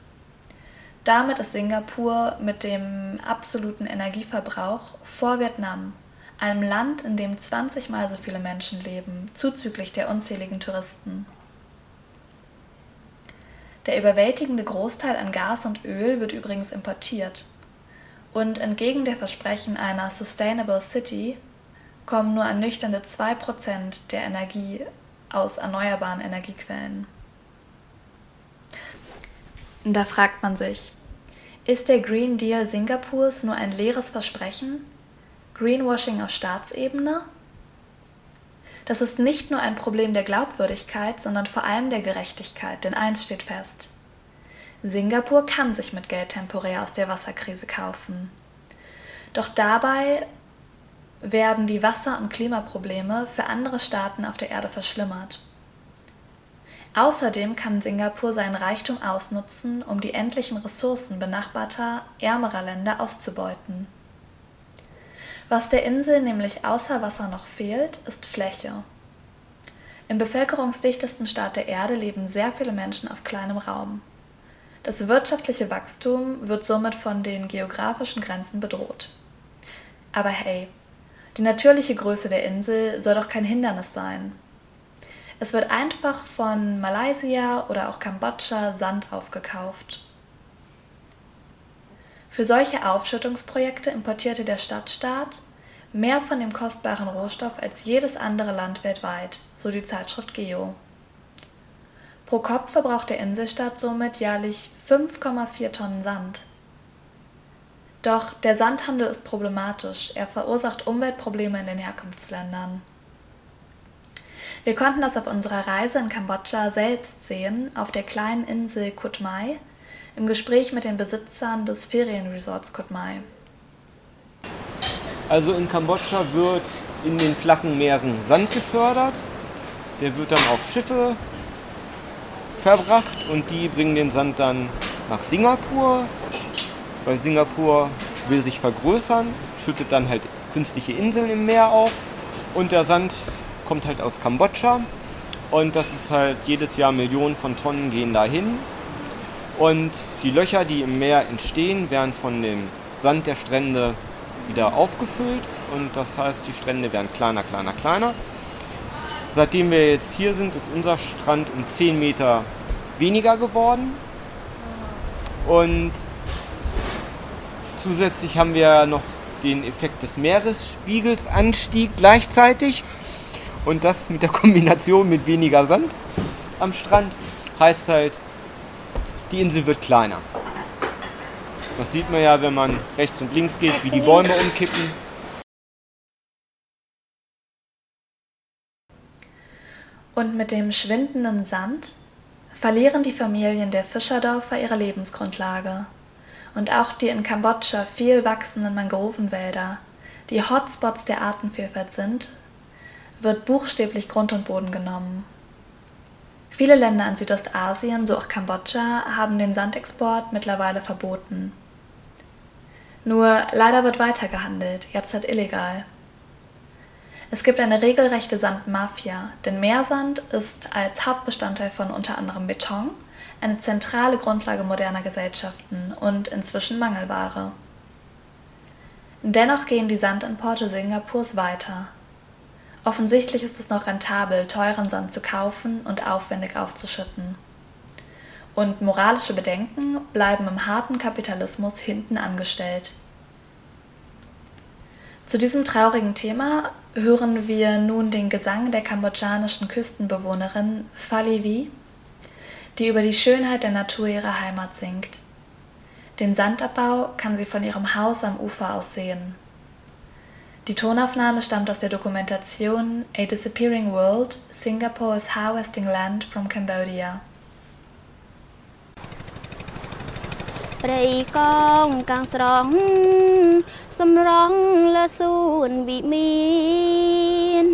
Damit ist Singapur mit dem absoluten Energieverbrauch vor Vietnam, einem Land, in dem 20 mal so viele Menschen leben, zuzüglich der unzähligen Touristen. Der überwältigende Großteil an Gas und Öl wird übrigens importiert. Und entgegen der Versprechen einer Sustainable City kommen nur ernüchternde 2% der Energie aus erneuerbaren Energiequellen. Da fragt man sich, ist der Green Deal Singapurs nur ein leeres Versprechen? Greenwashing auf Staatsebene? Das ist nicht nur ein Problem der Glaubwürdigkeit, sondern vor allem der Gerechtigkeit, denn eins steht fest. Singapur kann sich mit Geld temporär aus der Wasserkrise kaufen. Doch dabei werden die Wasser- und Klimaprobleme für andere Staaten auf der Erde verschlimmert. Außerdem kann Singapur seinen Reichtum ausnutzen, um die endlichen Ressourcen benachbarter, ärmerer Länder auszubeuten. Was der Insel nämlich außer Wasser noch fehlt, ist Fläche. Im bevölkerungsdichtesten Staat der Erde leben sehr viele Menschen auf kleinem Raum. Das wirtschaftliche Wachstum wird somit von den geografischen Grenzen bedroht. Aber hey, die natürliche Größe der Insel soll doch kein Hindernis sein. Es wird einfach von Malaysia oder auch Kambodscha Sand aufgekauft. Für solche Aufschüttungsprojekte importierte der Stadtstaat mehr von dem kostbaren Rohstoff als jedes andere Land weltweit, so die Zeitschrift Geo. Pro Kopf verbraucht der Inselstaat somit jährlich 5,4 Tonnen Sand. Doch der Sandhandel ist problematisch, er verursacht Umweltprobleme in den Herkunftsländern. Wir konnten das auf unserer Reise in Kambodscha selbst sehen, auf der kleinen Insel Koh Mai, im Gespräch mit den Besitzern des Ferienresorts Koh Mai. Also in Kambodscha wird in den flachen Meeren Sand gefördert. Der wird dann auf Schiffe verbracht und die bringen den Sand dann nach Singapur. Weil Singapur will sich vergrößern, schüttet dann halt künstliche Inseln im Meer auf und der Sand kommt halt aus Kambodscha und das ist halt jedes Jahr Millionen von Tonnen gehen dahin und die Löcher, die im Meer entstehen, werden von dem Sand der Strände wieder aufgefüllt und das heißt, die Strände werden kleiner, kleiner, kleiner. Seitdem wir jetzt hier sind, ist unser Strand um 10 Meter weniger geworden. Und zusätzlich haben wir noch den Effekt des Meeresspiegelsanstieg gleichzeitig. Und das mit der [LAUGHS] Kombination mit weniger Sand am Strand heißt halt, die Insel wird kleiner. Das sieht man ja, wenn man rechts und links geht, wie die Bäume umkippen. Und mit dem schwindenden Sand verlieren die Familien der Fischerdorfer ihre Lebensgrundlage. Und auch die in Kambodscha viel wachsenden Mangrovenwälder, die Hotspots der Artenvielfalt sind, wird buchstäblich Grund und Boden genommen. Viele Länder in Südostasien, so auch Kambodscha, haben den Sandexport mittlerweile verboten. Nur leider wird weitergehandelt, jetzt halt illegal. Es gibt eine regelrechte Sandmafia, denn Meersand ist als Hauptbestandteil von unter anderem Beton eine zentrale Grundlage moderner Gesellschaften und inzwischen Mangelware. Dennoch gehen die Sandimporte Singapurs weiter. Offensichtlich ist es noch rentabel, teuren Sand zu kaufen und aufwendig aufzuschütten. Und moralische Bedenken bleiben im harten Kapitalismus hinten angestellt. Zu diesem traurigen Thema hören wir nun den Gesang der kambodschanischen Küstenbewohnerin Falivi, die über die Schönheit der Natur ihrer Heimat singt. Den Sandabbau kann sie von ihrem Haus am Ufer aus sehen. Die Tonaufnahme stammt aus der Dokumentation A Disappearing World Singapore's Harvesting Land from Cambodia. ព្រៃកងកាំងស្រងសំរងលើសួនវិមាន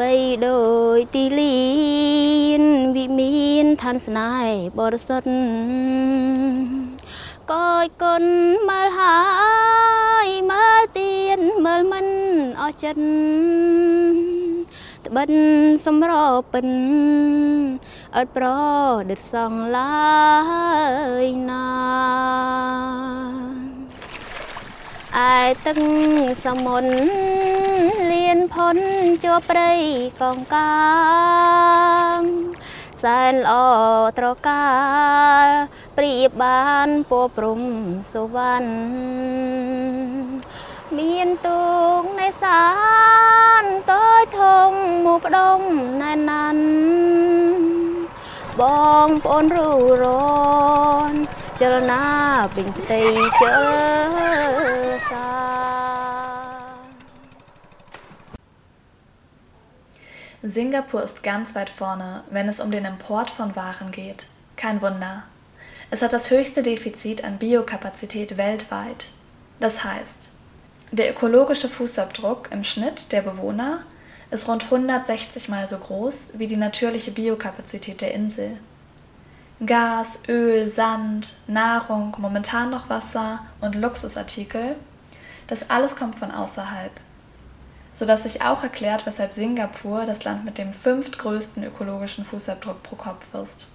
បីដោយទីលៀនវិមានឋានស្នេហ៍បរិសុទ្ធ កយគុណមើលហើយមើលទៀនមើលមិនអស់ចិត្តត្បិតសម្រពិនអត់ប្រដិតសងឡើយណាឯទឹកសមុទ្រលៀនផុនជាប់ព្រៃកងកាងសែនល្អត្រកាល ព្រៀបបានពពព្រំសុវណ្ណមានទូកនេសានតូចធំមកផ្ដុំណែនណាន់បងប្អូនរូរនចលនាពេញផ្ទៃចលសា Singapur ist ganz weit vorne, wenn es um den Import von Waren geht. Kein Wunder. Es hat das höchste Defizit an Biokapazität weltweit. Das heißt, der ökologische Fußabdruck im Schnitt der Bewohner ist rund 160 mal so groß wie die natürliche Biokapazität der Insel. Gas, Öl, Sand, Nahrung, momentan noch Wasser und Luxusartikel, das alles kommt von außerhalb. sodass sich auch erklärt, weshalb Singapur das Land mit dem fünftgrößten ökologischen Fußabdruck pro Kopf ist.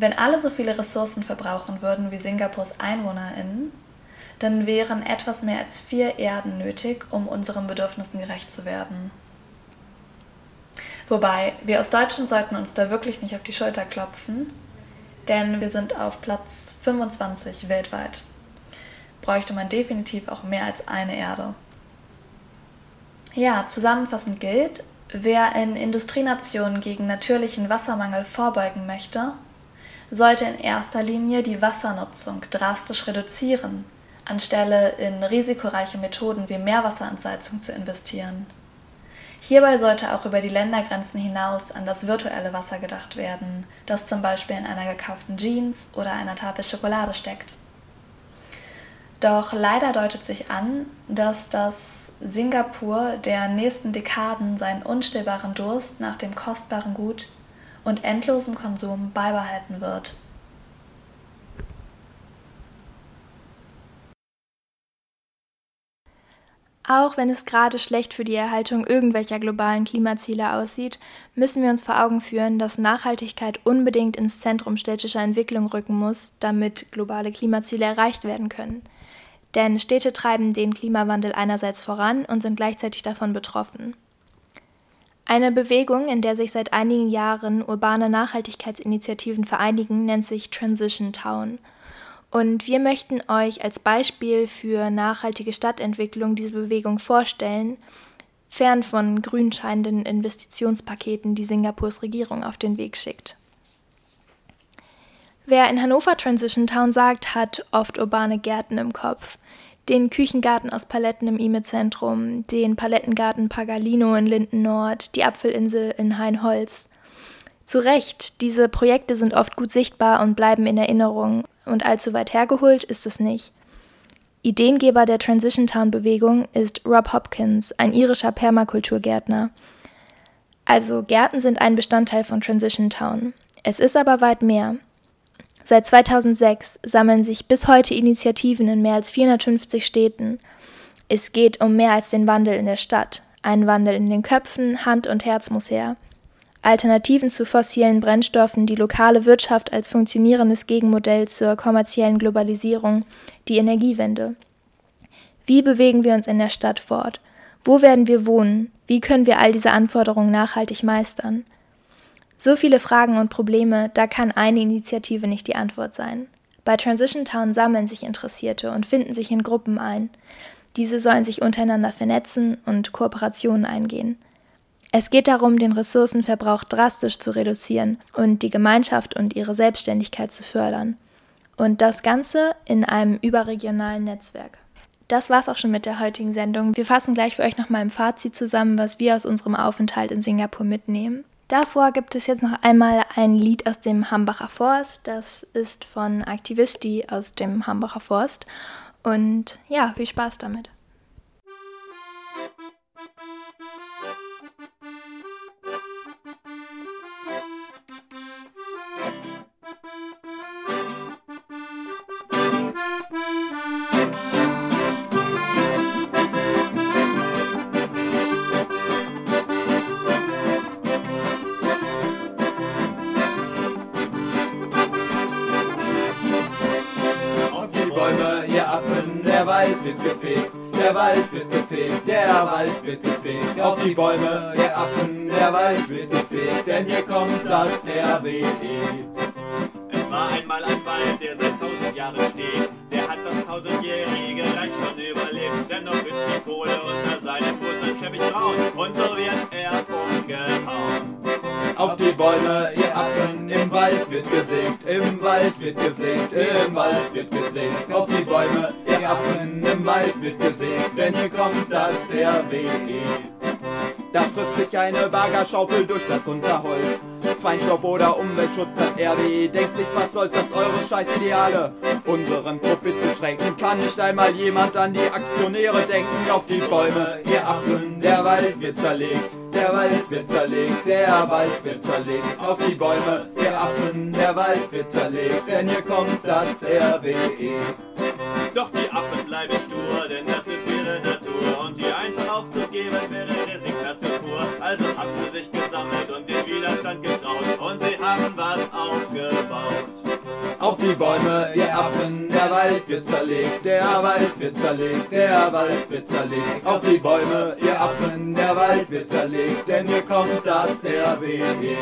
Wenn alle so viele Ressourcen verbrauchen würden wie Singapurs EinwohnerInnen, dann wären etwas mehr als vier Erden nötig, um unseren Bedürfnissen gerecht zu werden. Wobei, wir aus Deutschland sollten uns da wirklich nicht auf die Schulter klopfen, denn wir sind auf Platz 25 weltweit. Bräuchte man definitiv auch mehr als eine Erde. Ja, zusammenfassend gilt, wer in Industrienationen gegen natürlichen Wassermangel vorbeugen möchte, sollte in erster Linie die Wassernutzung drastisch reduzieren, anstelle in risikoreiche Methoden wie Meerwasserentsalzung zu investieren. Hierbei sollte auch über die Ländergrenzen hinaus an das virtuelle Wasser gedacht werden, das zum Beispiel in einer gekauften Jeans oder einer Tafel Schokolade steckt. Doch leider deutet sich an, dass das Singapur der nächsten Dekaden seinen unstillbaren Durst nach dem kostbaren Gut und endlosem Konsum beibehalten wird. Auch wenn es gerade schlecht für die Erhaltung irgendwelcher globalen Klimaziele aussieht, müssen wir uns vor Augen führen, dass Nachhaltigkeit unbedingt ins Zentrum städtischer Entwicklung rücken muss, damit globale Klimaziele erreicht werden können. Denn Städte treiben den Klimawandel einerseits voran und sind gleichzeitig davon betroffen. Eine Bewegung, in der sich seit einigen Jahren urbane Nachhaltigkeitsinitiativen vereinigen, nennt sich Transition Town – und wir möchten euch als Beispiel für nachhaltige Stadtentwicklung diese Bewegung vorstellen, fern von grün scheinenden Investitionspaketen, die Singapurs Regierung auf den Weg schickt. Wer in Hannover Transition Town sagt, hat oft urbane Gärten im Kopf. Den Küchengarten aus Paletten im Ime-Zentrum, den Palettengarten Pagalino in Linden Nord, die Apfelinsel in Hainholz. Zu Recht, diese Projekte sind oft gut sichtbar und bleiben in Erinnerung und allzu weit hergeholt ist es nicht. Ideengeber der Transition Town Bewegung ist Rob Hopkins, ein irischer Permakulturgärtner. Also Gärten sind ein Bestandteil von Transition Town. Es ist aber weit mehr. Seit 2006 sammeln sich bis heute Initiativen in mehr als 450 Städten. Es geht um mehr als den Wandel in der Stadt. Ein Wandel in den Köpfen, Hand und Herz muss her. Alternativen zu fossilen Brennstoffen, die lokale Wirtschaft als funktionierendes Gegenmodell zur kommerziellen Globalisierung, die Energiewende. Wie bewegen wir uns in der Stadt fort? Wo werden wir wohnen? Wie können wir all diese Anforderungen nachhaltig meistern? So viele Fragen und Probleme, da kann eine Initiative nicht die Antwort sein. Bei Transition Town sammeln sich Interessierte und finden sich in Gruppen ein. Diese sollen sich untereinander vernetzen und Kooperationen eingehen. Es geht darum, den Ressourcenverbrauch drastisch zu reduzieren und die Gemeinschaft und ihre Selbstständigkeit zu fördern. Und das Ganze in einem überregionalen Netzwerk. Das war's auch schon mit der heutigen Sendung. Wir fassen gleich für euch nochmal im Fazit zusammen, was wir aus unserem Aufenthalt in Singapur mitnehmen. Davor gibt es jetzt noch einmal ein Lied aus dem Hambacher Forst. Das ist von Aktivisti aus dem Hambacher Forst. Und ja, viel Spaß damit. Wald wird gefegt, der Wald wird gefegt, der Wald wird gefegt. Auf die Bäume, ihr Affen, der Wald wird gefegt, denn hier kommt das RWE. Es war einmal ein Wald, der seit tausend Jahren steht. Der hat das tausendjährige Reich schon überlebt. Dennoch ist die Kohle unter seinen Wurzeln schäbig braun und so wird er umgehauen. Auf die Bäume, ihr Affen, im Wald wird gesägt, im Wald wird gesägt, im Wald wird gesägt. Auf die Bäume, ihr Affen, im Wald wird gesägt, denn hier kommt das RWE. Da frisst sich eine Baggerschaufel durch das Unterholz. Feinstaub oder Umweltschutz, das RWE denkt sich, was soll das eure Scheißideale? Unseren Profit beschränken kann nicht einmal jemand an die Aktionäre denken. Auf die Bäume, ihr Affen, der Wald wird zerlegt. Der Wald wird zerlegt, der Wald wird zerlegt. Auf die Bäume, ihr Affen, der Wald wird zerlegt. Denn hier kommt das RWE. Doch die Affen bleiben stur, denn das haben was aufgebaut. Auf die Bäume, ihr Affen, der Wald wird zerlegt, der Wald wird zerlegt, der Wald wird zerlegt. Auf die Bäume, ihr Affen, der Wald wird zerlegt, denn hier kommt das RWE.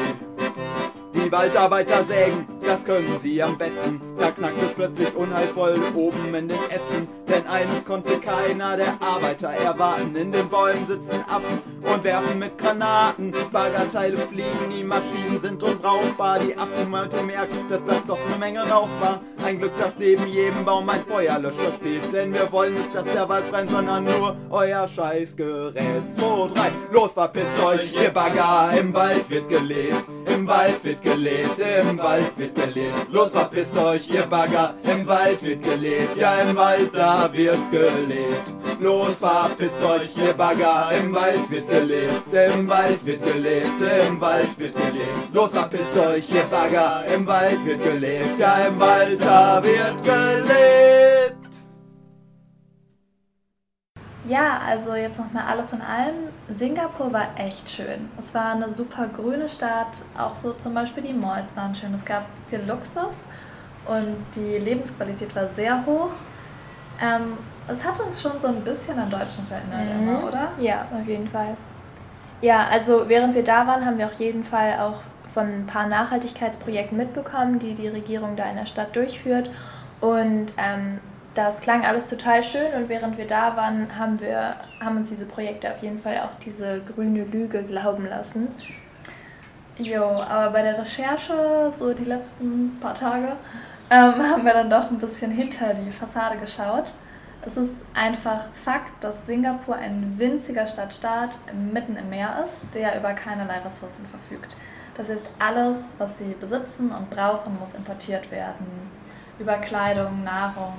Die Waldarbeiter sägen, das können sie am besten. Da knackt es plötzlich unheilvoll oben in den Essen. Denn eines konnte keiner der Arbeiter erwarten. In den Bäumen sitzen Affen und werfen mit Granaten. Baggerteile fliegen, die Maschinen sind unbrauchbar. Die Affen meinte merken, dass das doch eine Menge Rauch war. Ein Glück, dass neben jedem Baum ein Feuerlöscher steht. Denn wir wollen nicht, dass der Wald brennt, sondern nur euer Scheißgerät. 2, 3, los verpisst euch, ihr Bagger. Im Wald wird gelebt, im Wald wird gelebt, im Wald wird gelebt. Los verpisst euch, ihr Bagger. Im Wald wird gelebt, ja im Wald da wird gelebt. Los verpisst euch, ihr Bagger. Im Wald wird gelebt, im Wald wird gelebt, im Wald wird gelebt. Los verpisst euch, ihr Bagger. Im Wald wird gelebt, ja im Wald da wird gelebt. Ja, also jetzt nochmal alles in allem. Singapur war echt schön. Es war eine super grüne Stadt, auch so zum Beispiel die Malls waren schön. Es gab viel Luxus und die Lebensqualität war sehr hoch. Ähm, es hat uns schon so ein bisschen an Deutschland erinnert, mhm. immer, oder? Ja, auf jeden Fall. Ja, also während wir da waren, haben wir auf jeden Fall auch von ein paar Nachhaltigkeitsprojekten mitbekommen, die die Regierung da in der Stadt durchführt. Und ähm, das klang alles total schön und während wir da waren, haben, wir, haben uns diese Projekte auf jeden Fall auch diese grüne Lüge glauben lassen. Jo, aber bei der Recherche, so die letzten paar Tage, ähm, [LAUGHS] haben wir dann doch ein bisschen hinter die Fassade geschaut. Es ist einfach Fakt, dass Singapur ein winziger Stadtstaat mitten im Meer ist, der über keinerlei Ressourcen verfügt. Das heißt, alles, was sie besitzen und brauchen, muss importiert werden. Über Kleidung, Nahrung,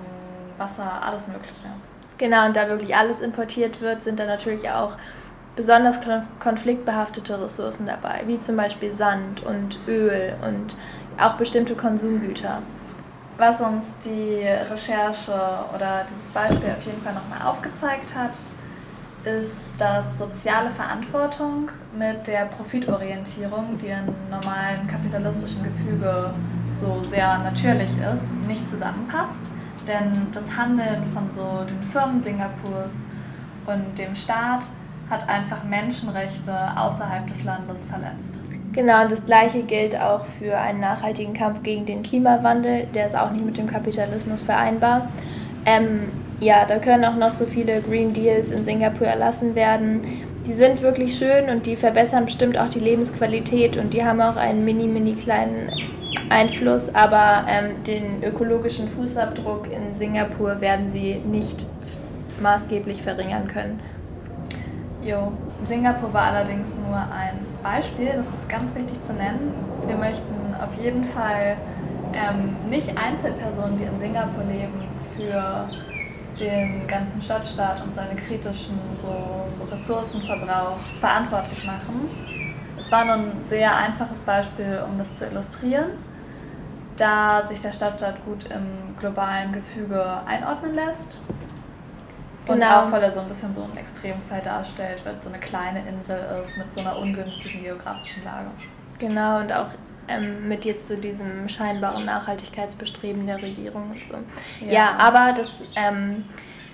Wasser, alles Mögliche. Genau, und da wirklich alles importiert wird, sind da natürlich auch besonders konfliktbehaftete Ressourcen dabei, wie zum Beispiel Sand und Öl und auch bestimmte Konsumgüter. Was uns die Recherche oder dieses Beispiel auf jeden Fall nochmal aufgezeigt hat, ist, dass soziale Verantwortung mit der Profitorientierung, die im normalen kapitalistischen Gefüge so sehr natürlich ist, nicht zusammenpasst. Denn das Handeln von so den Firmen Singapurs und dem Staat hat einfach Menschenrechte außerhalb des Landes verletzt. Genau, und das Gleiche gilt auch für einen nachhaltigen Kampf gegen den Klimawandel. Der ist auch nicht mit dem Kapitalismus vereinbar. Ähm, ja, da können auch noch so viele Green Deals in Singapur erlassen werden. Die sind wirklich schön und die verbessern bestimmt auch die Lebensqualität und die haben auch einen mini, mini kleinen Einfluss, aber ähm, den ökologischen Fußabdruck in Singapur werden sie nicht maßgeblich verringern können. Jo, Singapur war allerdings nur ein Beispiel, das ist ganz wichtig zu nennen. Wir möchten auf jeden Fall ähm, nicht Einzelpersonen, die in Singapur leben, für den ganzen Stadtstaat und seine kritischen so Ressourcenverbrauch verantwortlich machen. Es war nur ein sehr einfaches Beispiel, um das zu illustrieren, da sich der Stadtstaat gut im globalen Gefüge einordnen lässt. Und genau. auch, weil er so ein bisschen so ein Extremfall darstellt, weil es so eine kleine Insel ist mit so einer ungünstigen geografischen Lage. Genau, und auch ähm, mit jetzt zu so diesem scheinbaren Nachhaltigkeitsbestreben der Regierung und so. Ja, ja aber das ähm,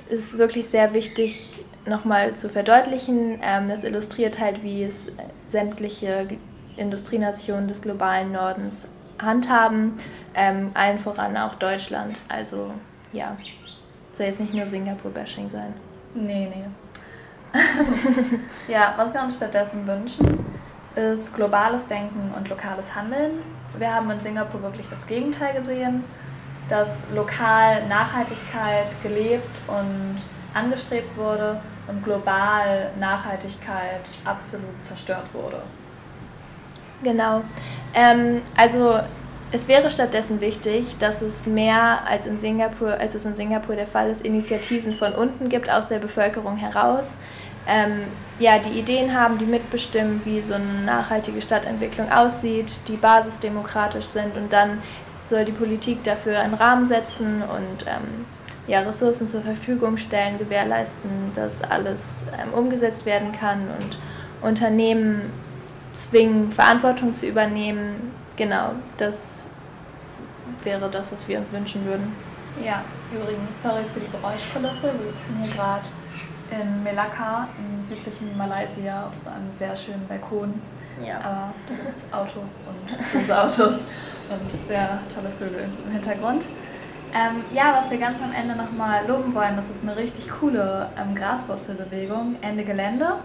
ist wirklich sehr wichtig nochmal zu verdeutlichen. Ähm, das illustriert halt, wie es sämtliche Industrienationen des globalen Nordens handhaben, ähm, allen voran auch Deutschland. Also ja, soll jetzt nicht nur Singapur-Bashing sein. Nee, nee. ja, was wir uns stattdessen wünschen, ist globales Denken und lokales Handeln. Wir haben in Singapur wirklich das Gegenteil gesehen, dass lokal Nachhaltigkeit gelebt und angestrebt wurde und global Nachhaltigkeit absolut zerstört wurde. Genau. Ähm, also es wäre stattdessen wichtig, dass es mehr als in Singapur, als es in Singapur der Fall ist, Initiativen von unten gibt aus der Bevölkerung heraus, ähm, ja, die Ideen haben, die mitbestimmen, wie so eine nachhaltige Stadtentwicklung aussieht, die basisdemokratisch sind und dann soll die Politik dafür einen Rahmen setzen und ähm, ja, Ressourcen zur Verfügung stellen, gewährleisten, dass alles ähm, umgesetzt werden kann und Unternehmen zwingen, Verantwortung zu übernehmen. Genau, das wäre das, was wir uns wünschen würden. Ja, übrigens, sorry für die Geräuschkulisse. Wir sitzen hier gerade in Melaka im südlichen Malaysia auf so einem sehr schönen Balkon. Ja. Aber da gibt es Autos und große Autos und sehr tolle Vögel im Hintergrund. Ähm, ja, was wir ganz am Ende nochmal loben wollen, das ist eine richtig coole ähm, Graswurzelbewegung, Ende Gelände.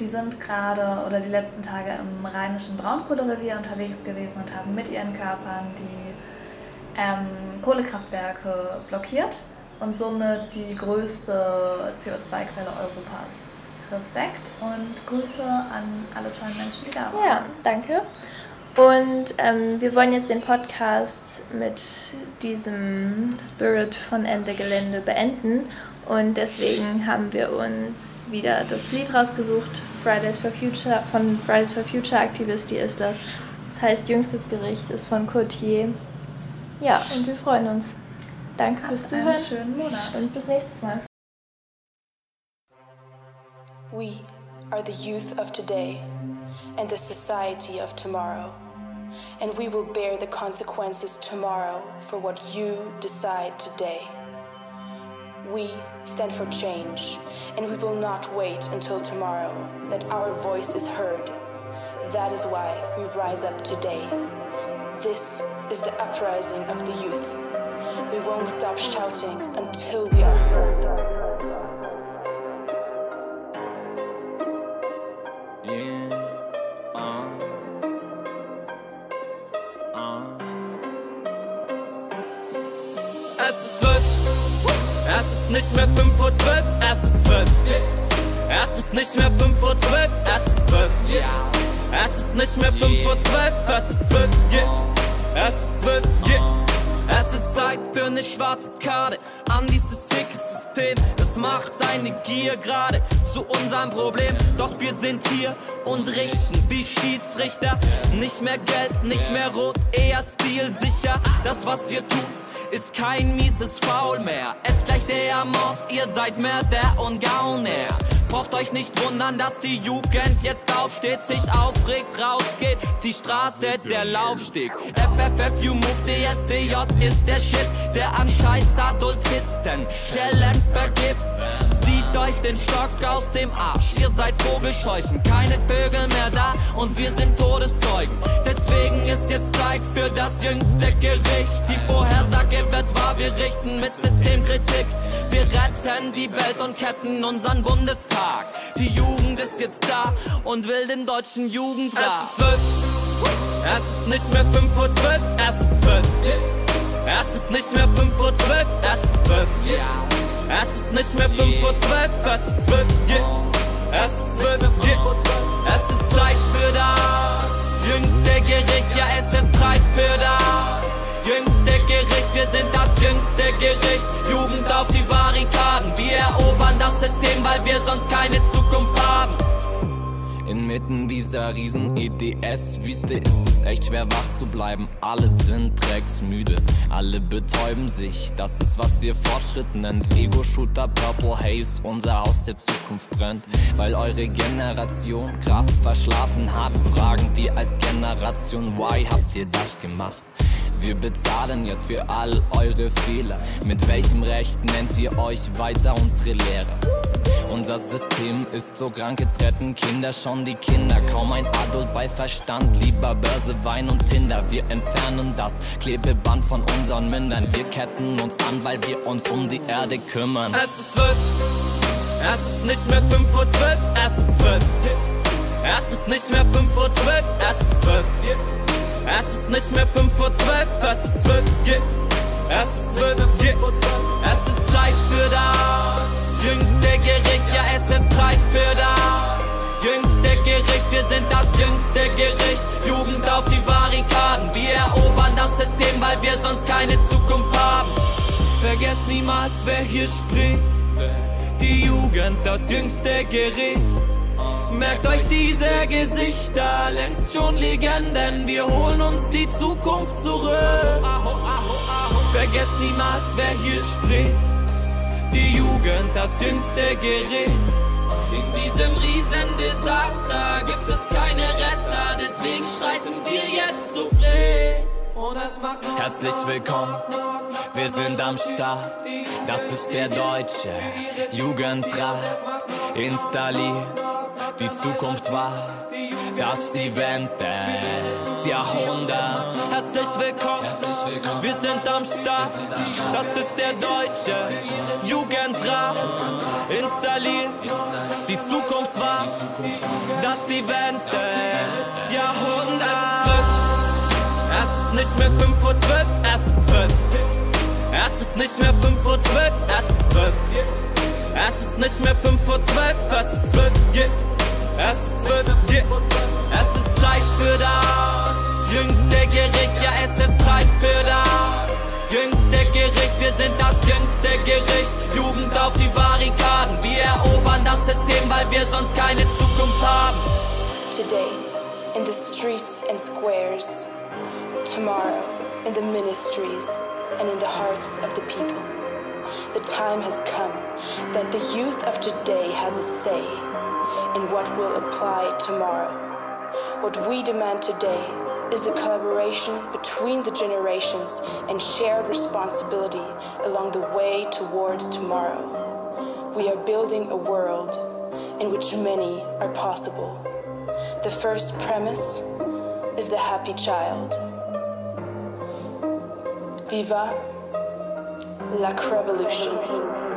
Die sind gerade oder die letzten Tage im rheinischen Braunkohlerevier unterwegs gewesen und haben mit ihren Körpern die ähm, Kohlekraftwerke blockiert und somit die größte CO2-Quelle Europas. Respekt und Grüße an alle tollen Menschen, die da waren. Ja, danke. Und ähm, wir wollen jetzt den Podcast mit diesem Spirit von Ende Gelände beenden. Und deswegen haben wir uns wieder das Lied rausgesucht, Fridays for Future, von Fridays for Future Activity ist das. Das heißt Jüngstes Gericht ist von Courtier. Ja, und wir freuen uns. Danke fürs Zuhören. schönen Monat. Und bis nächstes Mal. We are the youth of today and the society of tomorrow. And we will bear the consequences tomorrow for what you decide today. We stand for change, and we will not wait until tomorrow that our voice is heard. That is why we rise up today. This is the uprising of the youth. We won't stop shouting until we are heard. Nicht mehr fünf Uhr zwölf, es ist zwölf. Es ist nicht mehr fünf Uhr zwölf, es ist zwölf. Es ist nicht mehr fünf Uhr zwölf, es ist zwölf. Es ist zwölf, yeah. Es ist Zeit für eine schwarze Karte an dieses sicke System. Das macht seine Gier gerade zu unserem Problem. Doch wir sind hier und richten wie Schiedsrichter. Nicht mehr gelb, nicht mehr rot, eher stilsicher. Das, was ihr tut, ist kein mieses Foul mehr. Es gleicht der Mord, ihr seid Mörder und Gauner. Braucht euch nicht wundern, dass die Jugend jetzt aufsteht, sich aufregt, rausgeht. Die Straße, der Laufsteg. FFF, Move, DSDJ ist der Shit, der an scheiß Adultisten Schellen vergibt. Zieht euch den Stock aus dem Arsch. Ihr seid Vogelscheuchen, keine Vögel mehr da und wir sind Todeszeugen. Deswegen ist jetzt Zeit für das jüngste Gericht. Die Vorhersage wird wahr, wir richten mit Systemkritik. Wir retten die Welt und ketten unseren Bundestag. Die Jugend ist jetzt da und will den deutschen Jugendrat. Es ist zwölf, es ist nicht mehr fünf Uhr zwölf, es ist zwölf. Es ist nicht mehr fünf Uhr zwölf, es ist zwölf. Es ist nicht mehr fünf Uhr zwölf, es ist zwölf. Es ist zwölf, es ist Zeit für das jüngste Gericht, ja es ist Zeit für das jüngste Gericht, wir sind das jüngste Gericht. Jugend auf die Barrikaden, wir erobern das System, weil wir sonst keine Zukunft haben. Inmitten dieser riesen EDS-Wüste ist es echt schwer wach zu bleiben. Alle sind drecksmüde, alle betäuben sich. Das ist, was ihr Fortschritt nennt. Ego-Shooter, Purple Haze, unser Haus der Zukunft brennt. Weil eure Generation krass verschlafen hat, fragen wir als Generation, why habt ihr das gemacht? Wir bezahlen jetzt für all eure Fehler. Mit welchem Recht nennt ihr euch weiter unsere Lehrer? Unser System ist so krank, jetzt retten Kinder schon die Kinder. Kaum ein Adult bei Verstand, lieber Börse, Wein und Tinder. Wir entfernen das Klebeband von unseren Mündern. Wir ketten uns an, weil wir uns um die Erde kümmern. Es ist zwölf, es ist nicht mehr fünf Uhr zwölf, es ist zwölf. Es ist nicht mehr fünf Uhr zwölf, es ist zwölf. Es ist nicht mehr 5 Uhr 12, es ist 12, yeah. Es ist 12, yeah. Es ist Zeit für das jüngste Gericht, ja es ist Zeit für das jüngste Gericht. Wir sind das jüngste Gericht. Jugend auf die Barrikaden. Wir erobern das System, weil wir sonst keine Zukunft haben. Vergesst niemals, wer hier spricht. Die Jugend, das jüngste Gericht. Merkt euch diese Gesichter, längst schon Legenden. Wir holen uns die Zukunft zurück. Vergesst niemals, wer hier spricht. Die Jugend, das jüngste Gericht. In diesem Riesendesaster gibt es keine Retter, deswegen schreiten wir jetzt zu Dreh. Herzlich willkommen, wir sind am Start. Das ist der deutsche Jugendrat. Installiert, die Zukunft war das Event des Jahrhunderts. Herzlich willkommen, wir sind am Start. Das ist der deutsche Jugendrat. Installiert, die Zukunft war das Event des Jahrhunderts. Es ist nicht mehr 5 Uhr 12, es ist 12. nicht mehr 5 Uhr 12, es 12, yeah. Es 12, yeah. Es ist Zeit für das jüngste Gericht, ja es ist Zeit für das jüngste Gericht. Wir sind das jüngste Gericht. Jugend auf die Barrikaden. Wir erobern das System, weil wir sonst keine Zukunft haben. Today, in the streets and squares. Tomorrow, in the ministries and in the hearts of the people. The time has come that the youth of today has a say in what will apply tomorrow. What we demand today is the collaboration between the generations and shared responsibility along the way towards tomorrow. We are building a world in which many are possible. The first premise is the happy child. Viva la Revolution.